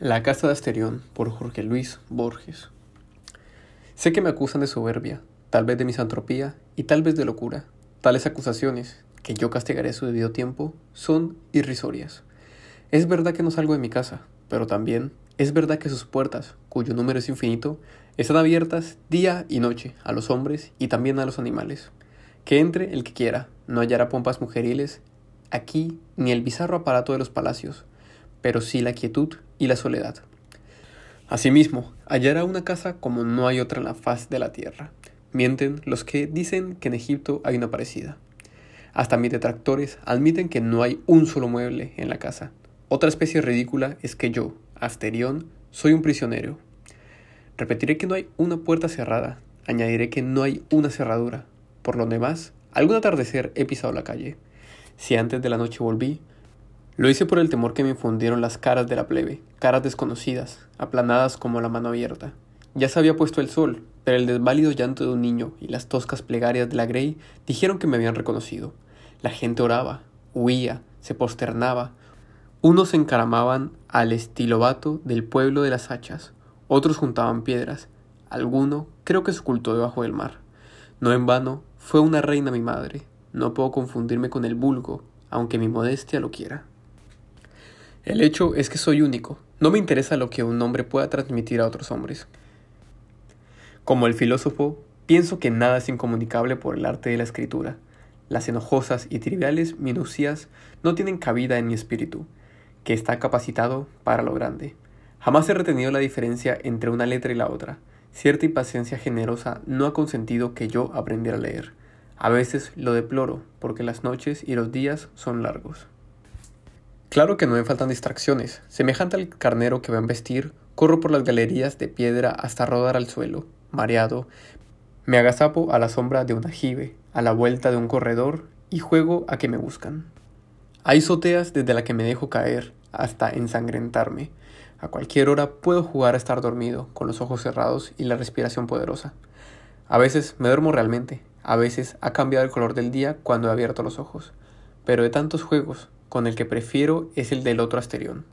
La casa de Asterión por Jorge Luis Borges. Sé que me acusan de soberbia, tal vez de misantropía y tal vez de locura. Tales acusaciones, que yo castigaré a su debido tiempo, son irrisorias. Es verdad que no salgo de mi casa, pero también es verdad que sus puertas, cuyo número es infinito, están abiertas día y noche a los hombres y también a los animales. Que entre el que quiera, no hallará pompas mujeriles aquí ni el bizarro aparato de los palacios, pero sí la quietud y la soledad. Asimismo, hallará una casa como no hay otra en la faz de la tierra. Mienten los que dicen que en Egipto hay una parecida. Hasta mis detractores admiten que no hay un solo mueble en la casa. Otra especie ridícula es que yo, Asterión, soy un prisionero. Repetiré que no hay una puerta cerrada, añadiré que no hay una cerradura. Por lo demás, algún atardecer he pisado la calle. Si antes de la noche volví, lo hice por el temor que me infundieron las caras de la plebe, caras desconocidas, aplanadas como la mano abierta. Ya se había puesto el sol, pero el desválido llanto de un niño y las toscas plegarias de la Grey dijeron que me habían reconocido. La gente oraba, huía, se posternaba. Unos se encaramaban al estilobato del pueblo de las hachas, otros juntaban piedras, alguno creo que se ocultó debajo del mar. No en vano, fue una reina mi madre, no puedo confundirme con el vulgo, aunque mi modestia lo quiera. El hecho es que soy único. No me interesa lo que un hombre pueda transmitir a otros hombres. Como el filósofo, pienso que nada es incomunicable por el arte de la escritura. Las enojosas y triviales minucias no tienen cabida en mi espíritu, que está capacitado para lo grande. Jamás he retenido la diferencia entre una letra y la otra. Cierta impaciencia generosa no ha consentido que yo aprendiera a leer. A veces lo deploro, porque las noches y los días son largos. Claro que no me faltan distracciones. Semejante al carnero que va a vestir, corro por las galerías de piedra hasta rodar al suelo, mareado. Me agazapo a la sombra de un ajibe, a la vuelta de un corredor y juego a que me buscan. Hay soteas desde la que me dejo caer hasta ensangrentarme. A cualquier hora puedo jugar a estar dormido, con los ojos cerrados y la respiración poderosa. A veces me duermo realmente, a veces ha cambiado el color del día cuando he abierto los ojos. Pero de tantos juegos, con el que prefiero es el del otro Asterión.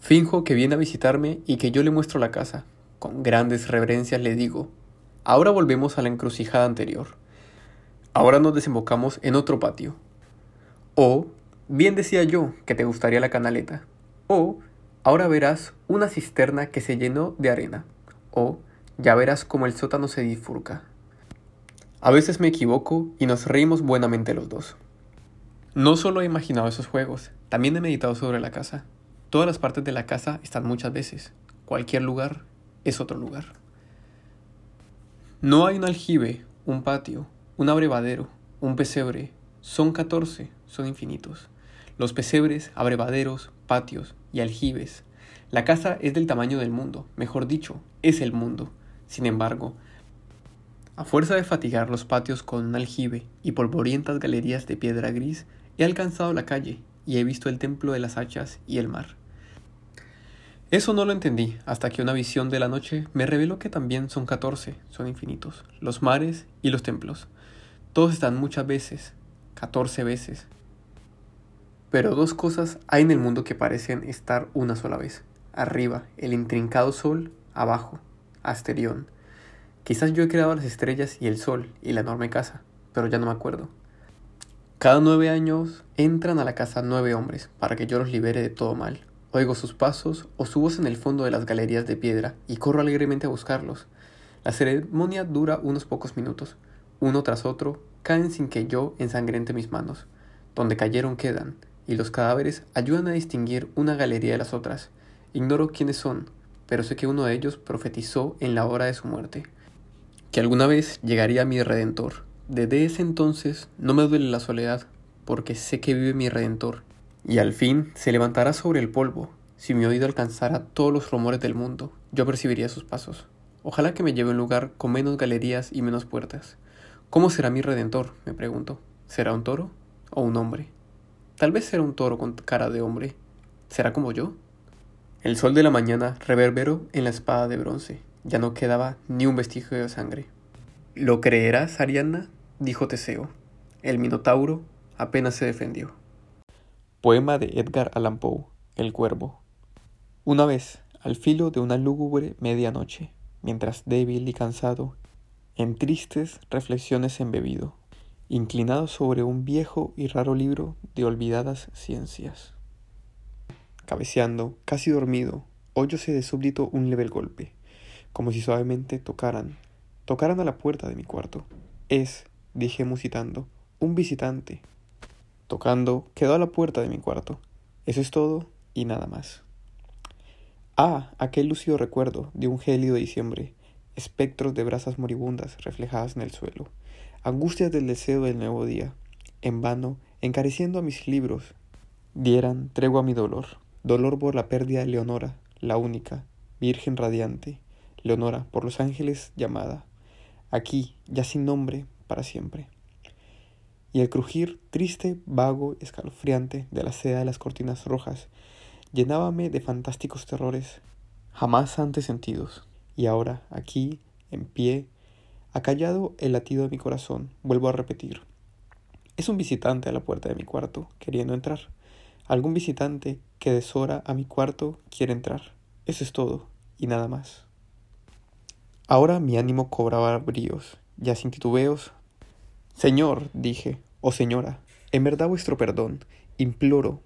Finjo que viene a visitarme y que yo le muestro la casa. Con grandes reverencias le digo, ahora volvemos a la encrucijada anterior. Ahora nos desembocamos en otro patio. O, bien decía yo que te gustaría la canaleta. O, ahora verás una cisterna que se llenó de arena. O, ya verás cómo el sótano se difurca. A veces me equivoco y nos reímos buenamente los dos. No solo he imaginado esos juegos, también he meditado sobre la casa. Todas las partes de la casa están muchas veces. Cualquier lugar es otro lugar. No hay un aljibe, un patio, un abrevadero, un pesebre. Son catorce, son infinitos. Los pesebres, abrevaderos, patios y aljibes. La casa es del tamaño del mundo, mejor dicho, es el mundo. Sin embargo, a fuerza de fatigar los patios con un aljibe y polvorientas galerías de piedra gris, He alcanzado la calle y he visto el templo de las hachas y el mar. Eso no lo entendí hasta que una visión de la noche me reveló que también son catorce, son infinitos, los mares y los templos. Todos están muchas veces, catorce veces. Pero dos cosas hay en el mundo que parecen estar una sola vez. Arriba, el intrincado sol, abajo, Asterión. Quizás yo he creado las estrellas y el sol y la enorme casa, pero ya no me acuerdo. Cada nueve años entran a la casa nueve hombres para que yo los libere de todo mal. Oigo sus pasos o su voz en el fondo de las galerías de piedra y corro alegremente a buscarlos. La ceremonia dura unos pocos minutos. Uno tras otro caen sin que yo ensangrente mis manos. Donde cayeron quedan, y los cadáveres ayudan a distinguir una galería de las otras. Ignoro quiénes son, pero sé que uno de ellos profetizó en la hora de su muerte, que alguna vez llegaría mi redentor desde ese entonces no me duele la soledad, porque sé que vive mi Redentor, y al fin se levantará sobre el polvo. Si mi oído alcanzara todos los rumores del mundo, yo percibiría sus pasos. Ojalá que me lleve a un lugar con menos galerías y menos puertas. ¿Cómo será mi Redentor? me pregunto. ¿Será un toro o un hombre? Tal vez será un toro con cara de hombre. ¿Será como yo? El sol de la mañana reverberó en la espada de bronce. Ya no quedaba ni un vestigio de sangre. ¿Lo creerás, Ariadna? dijo Teseo. El Minotauro apenas se defendió. Poema de Edgar Allan Poe, El Cuervo. Una vez, al filo de una lúgubre medianoche, mientras débil y cansado, en tristes reflexiones embebido, inclinado sobre un viejo y raro libro de olvidadas ciencias. Cabeceando, casi dormido, oyóse de súbdito un leve golpe, como si suavemente tocaran, tocaran a la puerta de mi cuarto. Es, dije musitando, un visitante. Tocando, quedó a la puerta de mi cuarto. Eso es todo y nada más. Ah, aquel lúcido recuerdo de un gélido diciembre, espectros de brasas moribundas reflejadas en el suelo, angustias del deseo del nuevo día, en vano, encareciendo a mis libros, dieran tregua a mi dolor, dolor por la pérdida de Leonora, la única, virgen radiante, Leonora, por los ángeles llamada, aquí, ya sin nombre, para siempre y el crujir triste, vago, escalofriante de la seda de las cortinas rojas llenábame de fantásticos terrores jamás antes sentidos. Y ahora, aquí, en pie, acallado el latido de mi corazón, vuelvo a repetir. Es un visitante a la puerta de mi cuarto, queriendo entrar. Algún visitante que deshora a mi cuarto quiere entrar. Eso es todo, y nada más. Ahora mi ánimo cobraba bríos, ya sin titubeos, Señor, dije, o oh señora, en verdad vuestro perdón, imploro,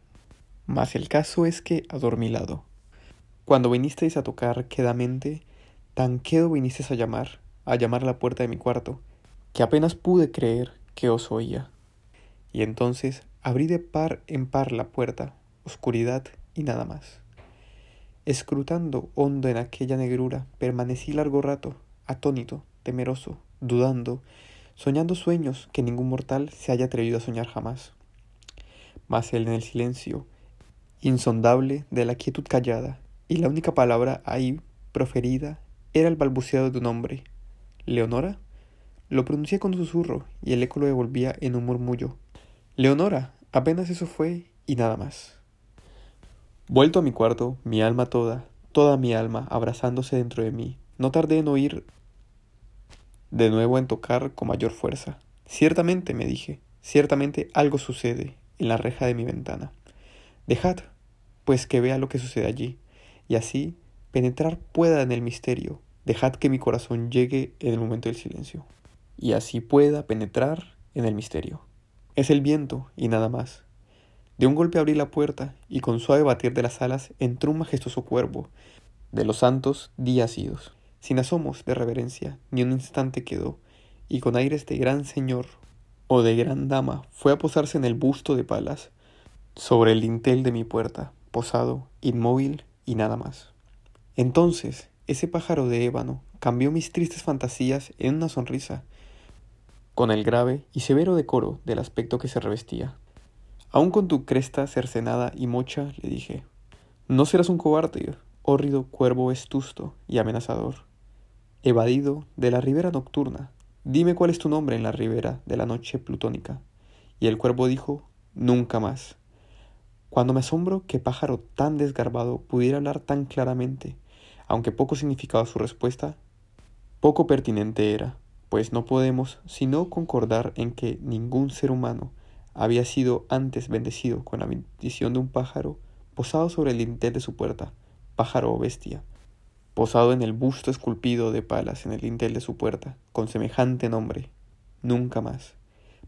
mas el caso es que adormilado. Cuando vinisteis a tocar quedamente, tan quedo vinisteis a llamar, a llamar a la puerta de mi cuarto, que apenas pude creer que os oía. Y entonces abrí de par en par la puerta, oscuridad y nada más. Escrutando hondo en aquella negrura, permanecí largo rato, atónito, temeroso, dudando, soñando sueños que ningún mortal se haya atrevido a soñar jamás. Mas él en el silencio, insondable de la quietud callada, y la única palabra ahí proferida era el balbuceado de un hombre. ¿Leonora? Lo pronuncié con susurro y el eco lo devolvía en un murmullo. Leonora, apenas eso fue y nada más. Vuelto a mi cuarto, mi alma toda, toda mi alma abrazándose dentro de mí, no tardé en oír de nuevo en tocar con mayor fuerza. Ciertamente, me dije, ciertamente algo sucede en la reja de mi ventana. Dejad, pues que vea lo que sucede allí, y así penetrar pueda en el misterio. Dejad que mi corazón llegue en el momento del silencio, y así pueda penetrar en el misterio. Es el viento y nada más. De un golpe abrí la puerta y con suave batir de las alas entró un majestuoso cuervo, de los santos días idos sin asomos de reverencia, ni un instante quedó, y con aires de gran señor o de gran dama fue a posarse en el busto de Palas, sobre el dintel de mi puerta, posado, inmóvil y nada más. Entonces, ese pájaro de ébano cambió mis tristes fantasías en una sonrisa, con el grave y severo decoro del aspecto que se revestía. Aun con tu cresta cercenada y mocha, le dije, no serás un cobarde, hórrido cuervo vestusto y amenazador evadido de la ribera nocturna. Dime cuál es tu nombre en la ribera de la noche plutónica. Y el cuervo dijo, nunca más. Cuando me asombro que pájaro tan desgarbado pudiera hablar tan claramente, aunque poco significaba su respuesta, poco pertinente era, pues no podemos sino concordar en que ningún ser humano había sido antes bendecido con la bendición de un pájaro posado sobre el dintel de su puerta, pájaro o bestia, posado en el busto esculpido de palas en el dintel de su puerta, con semejante nombre, nunca más.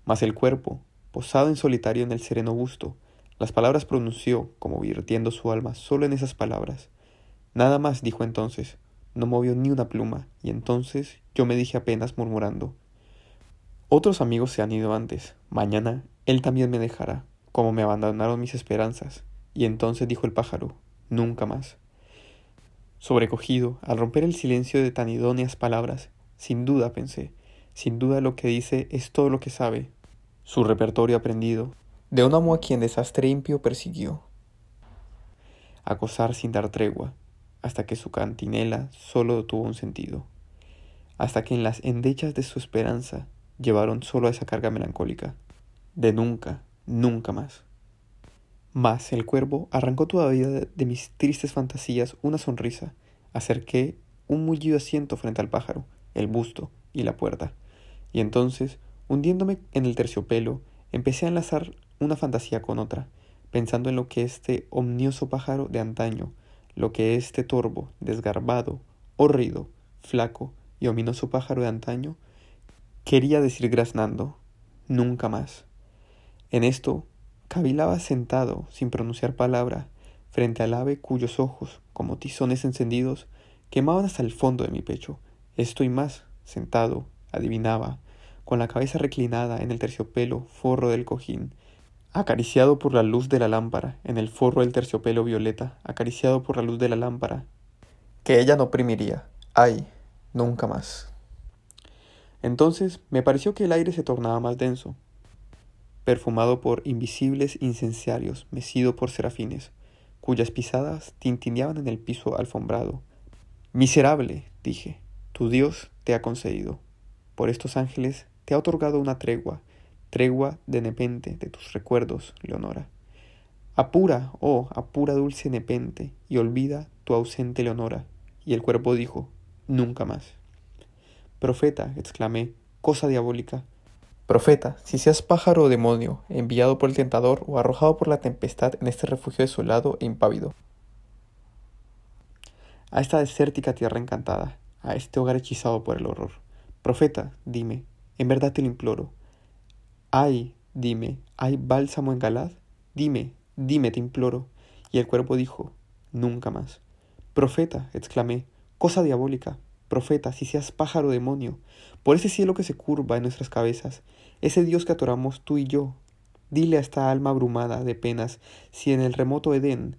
Mas el cuerpo, posado en solitario en el sereno busto, las palabras pronunció, como virtiendo su alma solo en esas palabras. Nada más dijo entonces, no movió ni una pluma, y entonces yo me dije apenas murmurando, otros amigos se han ido antes, mañana él también me dejará, como me abandonaron mis esperanzas. Y entonces dijo el pájaro, nunca más. Sobrecogido, al romper el silencio de tan idóneas palabras, sin duda pensé, sin duda lo que dice es todo lo que sabe, su repertorio aprendido, de un amo a quien desastre impio persiguió. Acosar sin dar tregua, hasta que su cantinela solo tuvo un sentido, hasta que en las endechas de su esperanza llevaron solo a esa carga melancólica, de nunca, nunca más. Mas el cuervo arrancó todavía de mis tristes fantasías una sonrisa. Acerqué un mullido asiento frente al pájaro, el busto y la puerta. Y entonces, hundiéndome en el terciopelo, empecé a enlazar una fantasía con otra, pensando en lo que este omnioso pájaro de antaño, lo que este torvo, desgarbado, horrido, flaco y ominoso pájaro de antaño quería decir graznando, nunca más. En esto, cavilaba sentado, sin pronunciar palabra, frente al ave cuyos ojos, como tizones encendidos, quemaban hasta el fondo de mi pecho. Esto y más, sentado, adivinaba, con la cabeza reclinada en el terciopelo forro del cojín, acariciado por la luz de la lámpara, en el forro del terciopelo violeta, acariciado por la luz de la lámpara, que ella no oprimiría, ay, nunca más. Entonces me pareció que el aire se tornaba más denso, perfumado por invisibles incenciarios, mecido por serafines, cuyas pisadas tintineaban en el piso alfombrado. Miserable, dije, tu Dios te ha concedido. Por estos ángeles te ha otorgado una tregua, tregua de nepente de tus recuerdos, Leonora. Apura, oh, apura dulce nepente, y olvida tu ausente Leonora. Y el cuerpo dijo, nunca más. Profeta, exclamé, cosa diabólica. Profeta, si seas pájaro o demonio, enviado por el tentador o arrojado por la tempestad en este refugio desolado e impávido. A esta desértica tierra encantada, a este hogar hechizado por el horror. Profeta, dime, en verdad te lo imploro. Ay, dime, ¿hay bálsamo en Galad? Dime, dime, te imploro. Y el cuerpo dijo, nunca más. Profeta, exclamé, cosa diabólica, profeta, si seas pájaro demonio, por ese cielo que se curva en nuestras cabezas, ese Dios que atoramos tú y yo. Dile a esta alma abrumada de penas si en el remoto Edén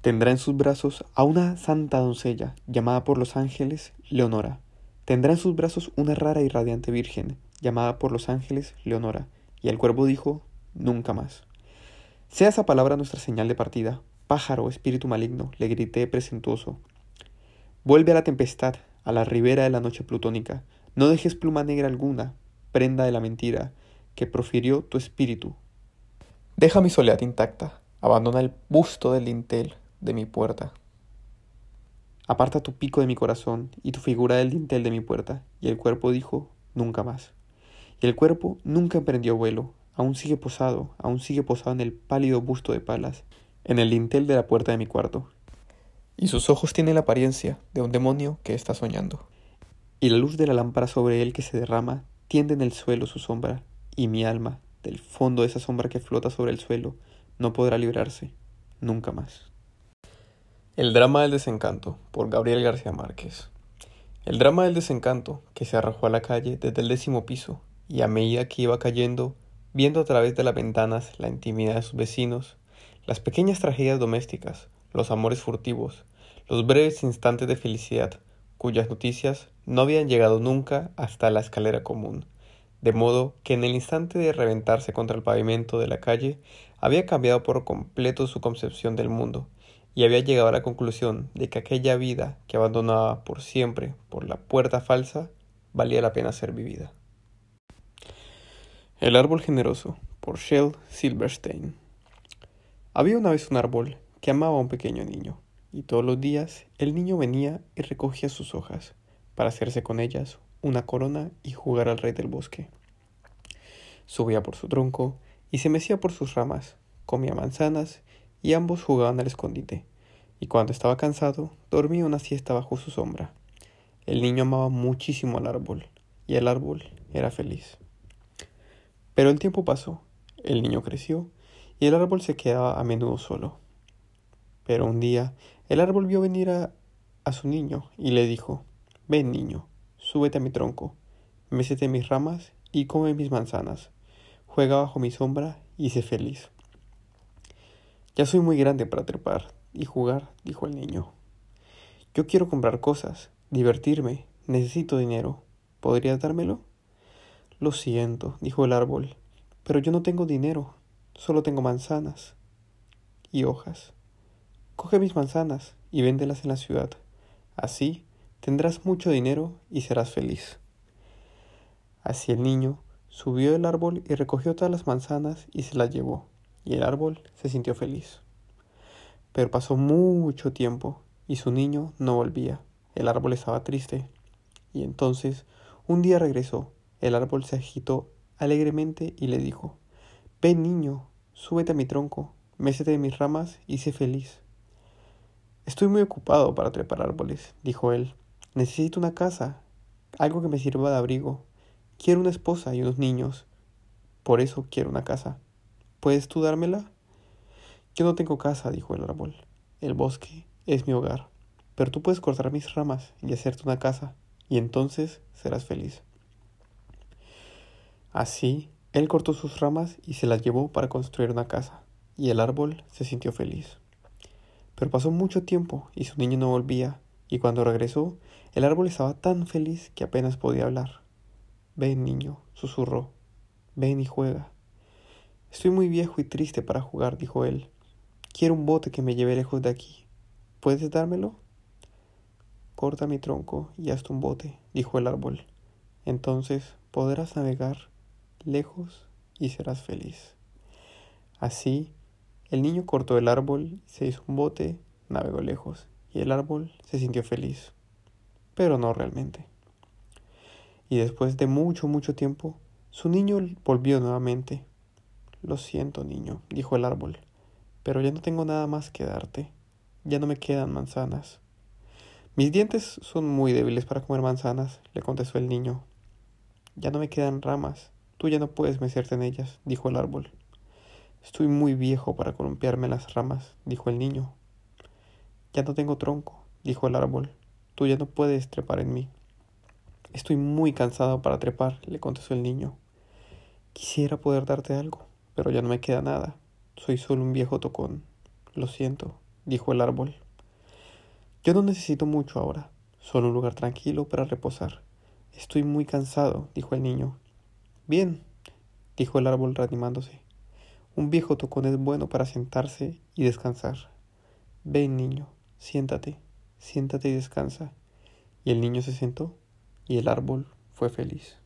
tendrá en sus brazos a una santa doncella llamada por los ángeles Leonora. Tendrá en sus brazos una rara y radiante virgen llamada por los ángeles Leonora. Y el cuervo dijo, nunca más. Sea esa palabra nuestra señal de partida. Pájaro, espíritu maligno, le grité presentuoso. Vuelve a la tempestad, a la ribera de la noche plutónica. No dejes pluma negra alguna, prenda de la mentira, que profirió tu espíritu. Deja mi soledad intacta, abandona el busto del dintel de mi puerta. Aparta tu pico de mi corazón y tu figura del dintel de mi puerta. Y el cuerpo dijo, nunca más. Y el cuerpo nunca emprendió vuelo, aún sigue posado, aún sigue posado en el pálido busto de palas, en el dintel de la puerta de mi cuarto y sus ojos tienen la apariencia de un demonio que está soñando. Y la luz de la lámpara sobre él que se derrama tiende en el suelo su sombra, y mi alma, del fondo de esa sombra que flota sobre el suelo, no podrá librarse nunca más. El drama del desencanto, por Gabriel García Márquez. El drama del desencanto, que se arrojó a la calle desde el décimo piso, y a medida que iba cayendo, viendo a través de las ventanas la intimidad de sus vecinos, las pequeñas tragedias domésticas, los amores furtivos, los breves instantes de felicidad, cuyas noticias no habían llegado nunca hasta la escalera común, de modo que en el instante de reventarse contra el pavimento de la calle había cambiado por completo su concepción del mundo, y había llegado a la conclusión de que aquella vida que abandonaba por siempre por la puerta falsa valía la pena ser vivida. El árbol generoso, por Shell Silverstein. Había una vez un árbol que amaba a un pequeño niño y todos los días el niño venía y recogía sus hojas para hacerse con ellas una corona y jugar al rey del bosque. Subía por su tronco y se mecía por sus ramas, comía manzanas y ambos jugaban al escondite, y cuando estaba cansado dormía una siesta bajo su sombra. El niño amaba muchísimo al árbol, y el árbol era feliz. Pero el tiempo pasó, el niño creció, y el árbol se quedaba a menudo solo. Pero un día el árbol vio venir a, su niño y le dijo, Ven niño, súbete a mi tronco, mécete mis ramas y come mis manzanas, juega bajo mi sombra y sé feliz. Ya soy muy grande para trepar y jugar, dijo el niño. Yo quiero comprar cosas, divertirme, necesito dinero. ¿Podrías dármelo? Lo siento, dijo el árbol, pero yo no tengo dinero, solo tengo manzanas y hojas. Coge mis manzanas y véndelas en la ciudad. Así tendrás mucho dinero y serás feliz. Así el niño subió del árbol y recogió todas las manzanas y se las llevó, y el árbol se sintió feliz. Pero pasó mucho tiempo y su niño no volvía. El árbol estaba triste. Y entonces un día regresó. El árbol se agitó alegremente y le dijo, Ven niño, súbete a mi tronco, mécete de mis ramas y sé feliz. Estoy muy ocupado para trepar árboles, dijo él. Necesito una casa, algo que me sirva de abrigo. Quiero una esposa y unos niños. Por eso quiero una casa. ¿Puedes tú dármela? Yo no tengo casa, dijo el árbol. El bosque es mi hogar. Pero tú puedes cortar mis ramas y hacerte una casa, y entonces serás feliz. Así, él cortó sus ramas y se las llevó para construir una casa, y el árbol se sintió feliz. Pero pasó mucho tiempo y su niño no volvía, y cuando regresó, el árbol estaba tan feliz que apenas podía hablar. Ven, niño, susurró. Ven y juega. Estoy muy viejo y triste para jugar, dijo él. Quiero un bote que me lleve lejos de aquí. ¿Puedes dármelo? Corta mi tronco y hazte un bote, dijo el árbol. Entonces podrás navegar lejos y serás feliz. Así el niño cortó el árbol, se hizo un bote, navegó lejos, y el árbol se sintió feliz. Pero no realmente. Y después de mucho, mucho tiempo, su niño volvió nuevamente. Lo siento, niño, dijo el árbol, pero ya no tengo nada más que darte. Ya no me quedan manzanas. Mis dientes son muy débiles para comer manzanas, le contestó el niño. Ya no me quedan ramas. Tú ya no puedes mecerte en ellas, dijo el árbol. Estoy muy viejo para columpiarme las ramas, dijo el niño. Ya no tengo tronco, dijo el árbol. Tú ya no puedes trepar en mí. Estoy muy cansado para trepar, le contestó el niño. Quisiera poder darte algo, pero ya no me queda nada. Soy solo un viejo tocón. Lo siento, dijo el árbol. Yo no necesito mucho ahora, solo un lugar tranquilo para reposar. Estoy muy cansado, dijo el niño. Bien, dijo el árbol reanimándose. Un viejo tocón es bueno para sentarse y descansar. Ven, niño, siéntate, siéntate y descansa. Y el niño se sentó y el árbol fue feliz.